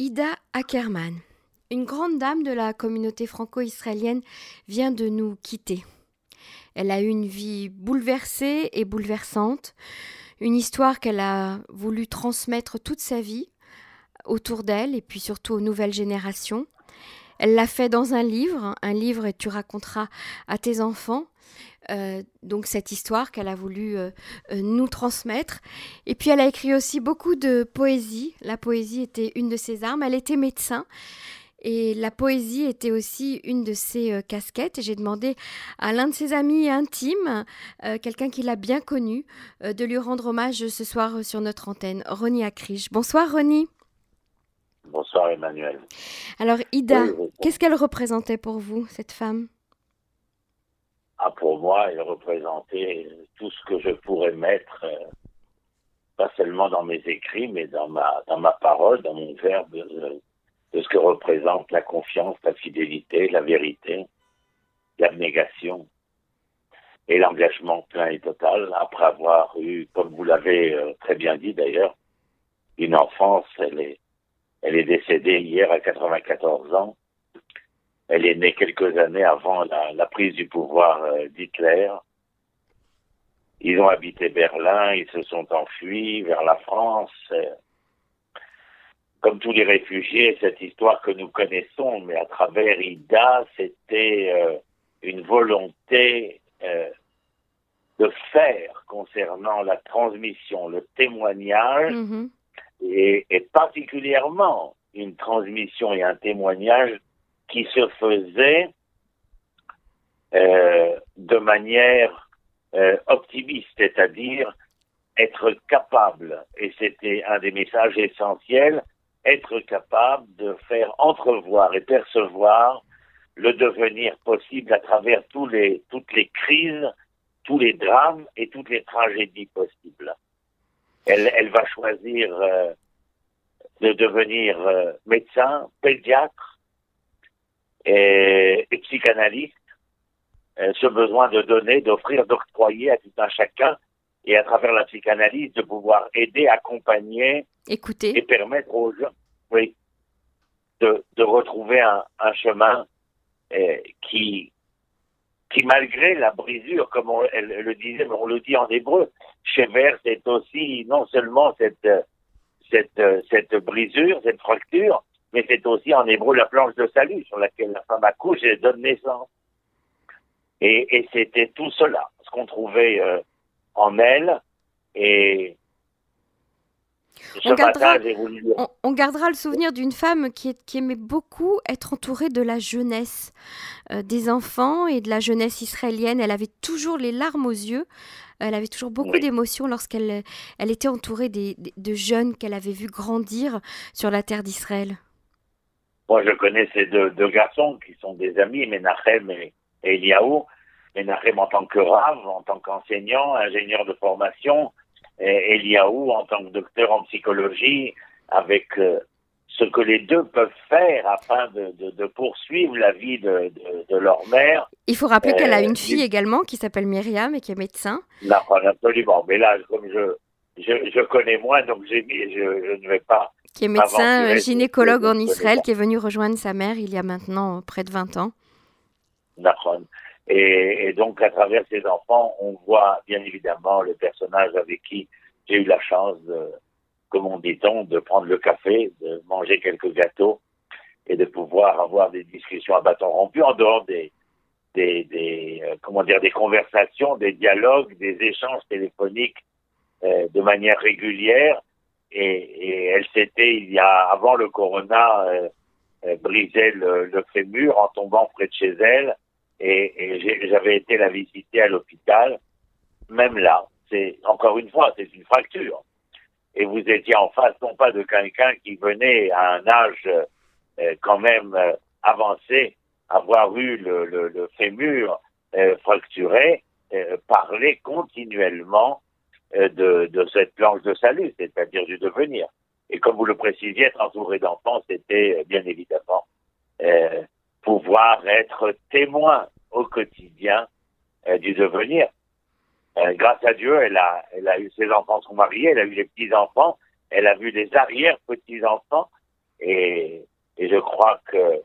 Ida Ackerman, une grande dame de la communauté franco-israélienne, vient de nous quitter. Elle a eu une vie bouleversée et bouleversante, une histoire qu'elle a voulu transmettre toute sa vie autour d'elle et puis surtout aux nouvelles générations. Elle l'a fait dans un livre, un livre tu raconteras à tes enfants. Euh, donc cette histoire qu'elle a voulu euh, euh, nous transmettre. Et puis elle a écrit aussi beaucoup de poésie. La poésie était une de ses armes. Elle était médecin. Et la poésie était aussi une de ses casquettes. Et j'ai demandé à l'un de ses amis intimes, quelqu'un qui l'a bien connu, de lui rendre hommage ce soir sur notre antenne, Ronnie Acriche. Bonsoir Ronnie. Bonsoir Emmanuel. Alors Ida, qu'est-ce qu'elle représentait pour vous, cette femme? Ah, Pour moi, elle représentait tout ce que je pourrais mettre, euh, pas seulement dans mes écrits, mais dans ma, dans ma parole, dans mon verbe, de, ce que représente la confiance, la fidélité, la vérité, l'abnégation et l'engagement plein et total après avoir eu, comme vous l'avez euh, très bien dit d'ailleurs, une enfance, elle est elle est décédée hier à 94 ans. Elle est née quelques années avant la, prise du pouvoir euh, d'Hitler. Ils ont habité Berlin, ils se sont enfuis vers la France. Comme tous les réfugiés, cette histoire que nous connaissons, mais à travers Ida, c'était euh, une volonté euh, de faire concernant la transmission, le témoignage, mm-hmm et, particulièrement une transmission et un témoignage qui se faisait euh, de manière euh, optimiste, c'est-à-dire être capable, et c'était un des messages essentiels, être capable de faire entrevoir et percevoir le devenir possible à travers tous les, toutes les crises, tous les drames et toutes les tragédies possibles. Elle, elle va choisir euh, de devenir euh, médecin, pédiatre et, psychanalyste. Euh, ce besoin de donner, d'offrir, d'octroyer à tout un chacun et à travers la psychanalyse de pouvoir aider, accompagner, écouter et permettre aux gens, oui, de, de retrouver un, un chemin qui, qui malgré la brisure, comme on, le disait, mais on le dit en hébreu, Chever, c'est aussi non seulement cette, cette, cette brisure, cette fracture, mais c'est aussi en hébreu la planche de salut sur laquelle la femme accouche et donne naissance. Et, et c'était tout cela, ce qu'on trouvait euh, en elle, et on gardera, on, gardera, le souvenir d'une femme qui, qui, aimait beaucoup être entourée de la jeunesse, euh, des enfants et de la jeunesse israélienne. Elle avait toujours les larmes aux yeux. Elle avait toujours beaucoup d'émotions lorsqu'elle elle était entourée des, de jeunes qu'elle avait vus grandir sur la terre d'Israël. Moi, je connais ces deux, garçons qui sont des amis, Menachem et, et Eliaou. Menachem en tant que rave, en tant qu'enseignant, ingénieur de formation, Eliaou en tant que docteur en psychologie, avec euh, ce que les deux peuvent faire afin de, poursuivre la vie de, leur mère. Il faut rappeler qu'elle a une euh, fille également qui s'appelle Myriam et qui est médecin. Non, absolument. Mais là, comme je, je, connais moins, donc je, je, ne vais pas. Qui est médecin gynécologue en Israël, qui est venu rejoindre sa mère il y a maintenant près de 20 ans. D'accord. Et, donc, à travers ces enfants, on voit bien évidemment le personnage avec qui j'ai eu la chance, de, comme on dit-on, de prendre le café, de manger quelques gâteaux et de pouvoir avoir des discussions à bâton rompu en dehors des, des, des euh, comment dire, des conversations, des dialogues, des échanges téléphoniques euh, de manière régulière. Et, et elle s'était, il y a avant le corona, euh, euh brisé le, le fémur en tombant près de chez elle et, j'avais été la visiter à l'hôpital. Même là, c'est encore une fois, c'est une fracture. Et vous étiez en face non pas de quelqu'un qui venait à un âge euh, quand même euh, avancé, avoir eu le, le, le fémur euh, fracturé, parler continuellement de, de cette planche de salut, c'est-à-dire du devenir. Et comme vous le précisiez, être entouré d'enfants, c'était bien évidemment pouvoir être témoin au quotidien euh, du devenir. Euh, grâce à Dieu, elle a, elle a eu ses enfants sont mariés, elle a eu les petits enfants, elle a vu les arrière petits enfants, et, et je crois que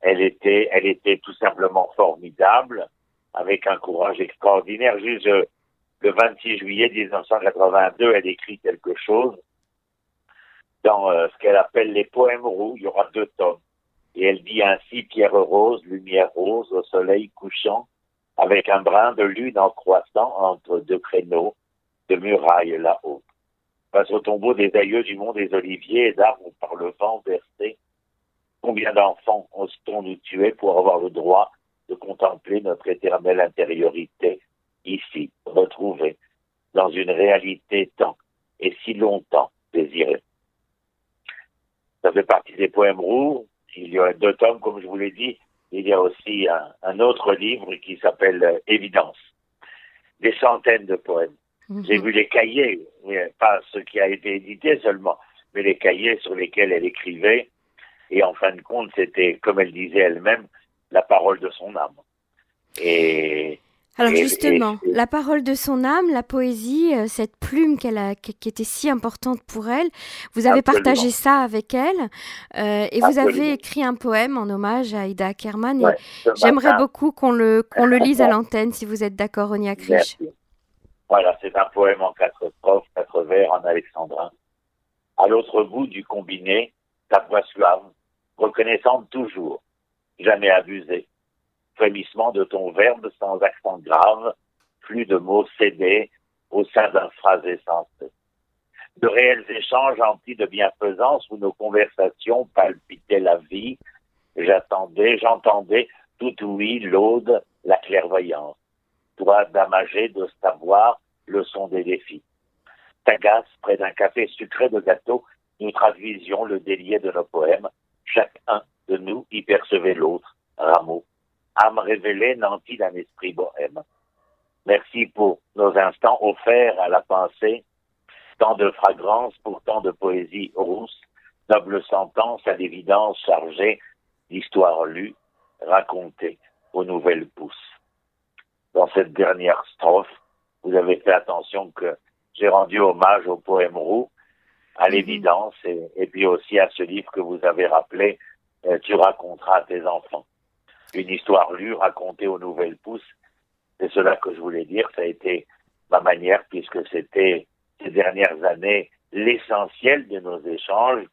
elle était, elle était tout simplement formidable, avec un courage extraordinaire. Juste le 26 juillet 1982, elle écrit quelque chose dans euh, ce qu'elle appelle les poèmes roux. Il y aura deux tomes. Et elle dit ainsi Pierre rose, lumière rose, au soleil couchant, avec un brin de lune en croissant entre deux créneaux de murailles là-haut. Face au tombeau des aïeux du mont des oliviers d'arbres par le vent versé, combien d'enfants ose-t-on nous tuer pour avoir le droit de contempler notre éternelle intériorité ici, retrouvée dans une réalité tant et si longtemps désirée? Ça fait partie des poèmes roux. Il y a deux tomes, comme je vous l'ai dit. Il y a aussi un, autre livre qui s'appelle euh, Évidence. Des centaines de poèmes. Mhm. J'ai vu les cahiers, pas ce qui a été édité seulement, mais les cahiers sur lesquels elle écrivait. Et en fin de compte, c'était, comme elle disait elle-même, la parole de son âme. Et alors justement, la parole de son âme, la poésie, euh, cette plume qu'elle a, qui, était si importante pour elle, vous avez partagé ça avec elle euh, et vous avez écrit un poème en hommage à Ida Ackerman. J'aimerais beaucoup qu'on le, qu'on le lise à l'antenne, si vous êtes d'accord, Ronia Krish. Voilà, c'est un poème en quatre strophes, quatre vers en alexandrin. À l'autre bout du combiné, ta voix suave, reconnaissante toujours, jamais abusée frémissement de ton verbe sans accent grave, plus de mots cédés au sein d'un phrasé sensé. De réels échanges emplis de bienfaisance où nos conversations palpitaient la vie, j'attendais, j'entendais tout ouïe l'aude, la clairvoyance. Toi, damagé de savoir le son des défis. Tagasse, près d'un café sucré de gâteau, nous traduisions le délié de nos poèmes. Chacun de nous y percevait l'autre, rameau âme révélée nantie d'un esprit bohème. Merci pour nos instants offerts à la pensée, tant de fragrance pour tant de poésie rousse, noble sentence à l'évidence chargée d'histoire lue, racontée aux nouvelles pousses. Dans cette dernière strophe, vous avez fait attention que j'ai rendu hommage au poème roux, à mhm. l'évidence, et, puis aussi à ce livre que vous avez rappelé, euh, Tu raconteras à tes enfants une histoire lue, racontée aux nouvelles pousses. C'est cela que je voulais dire. Ça a été ma manière, puisque c'était ces dernières années l'essentiel de nos échanges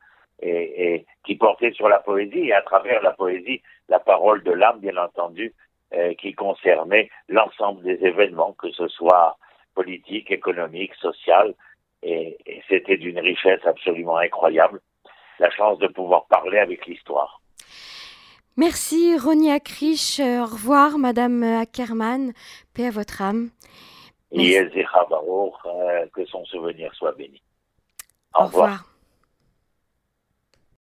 et, qui portait sur la poésie et à travers la poésie, la parole de l'âme, bien entendu, euh, qui concernait l'ensemble des événements, que ce soit politique, économique, social, et c'était d'une richesse absolument incroyable, la chance de pouvoir parler avec l'histoire. Merci Ronia Krish. Au revoir Madame Ackerman. Paix à votre âme. Et euh, que son souvenir soit béni. Au, revoir.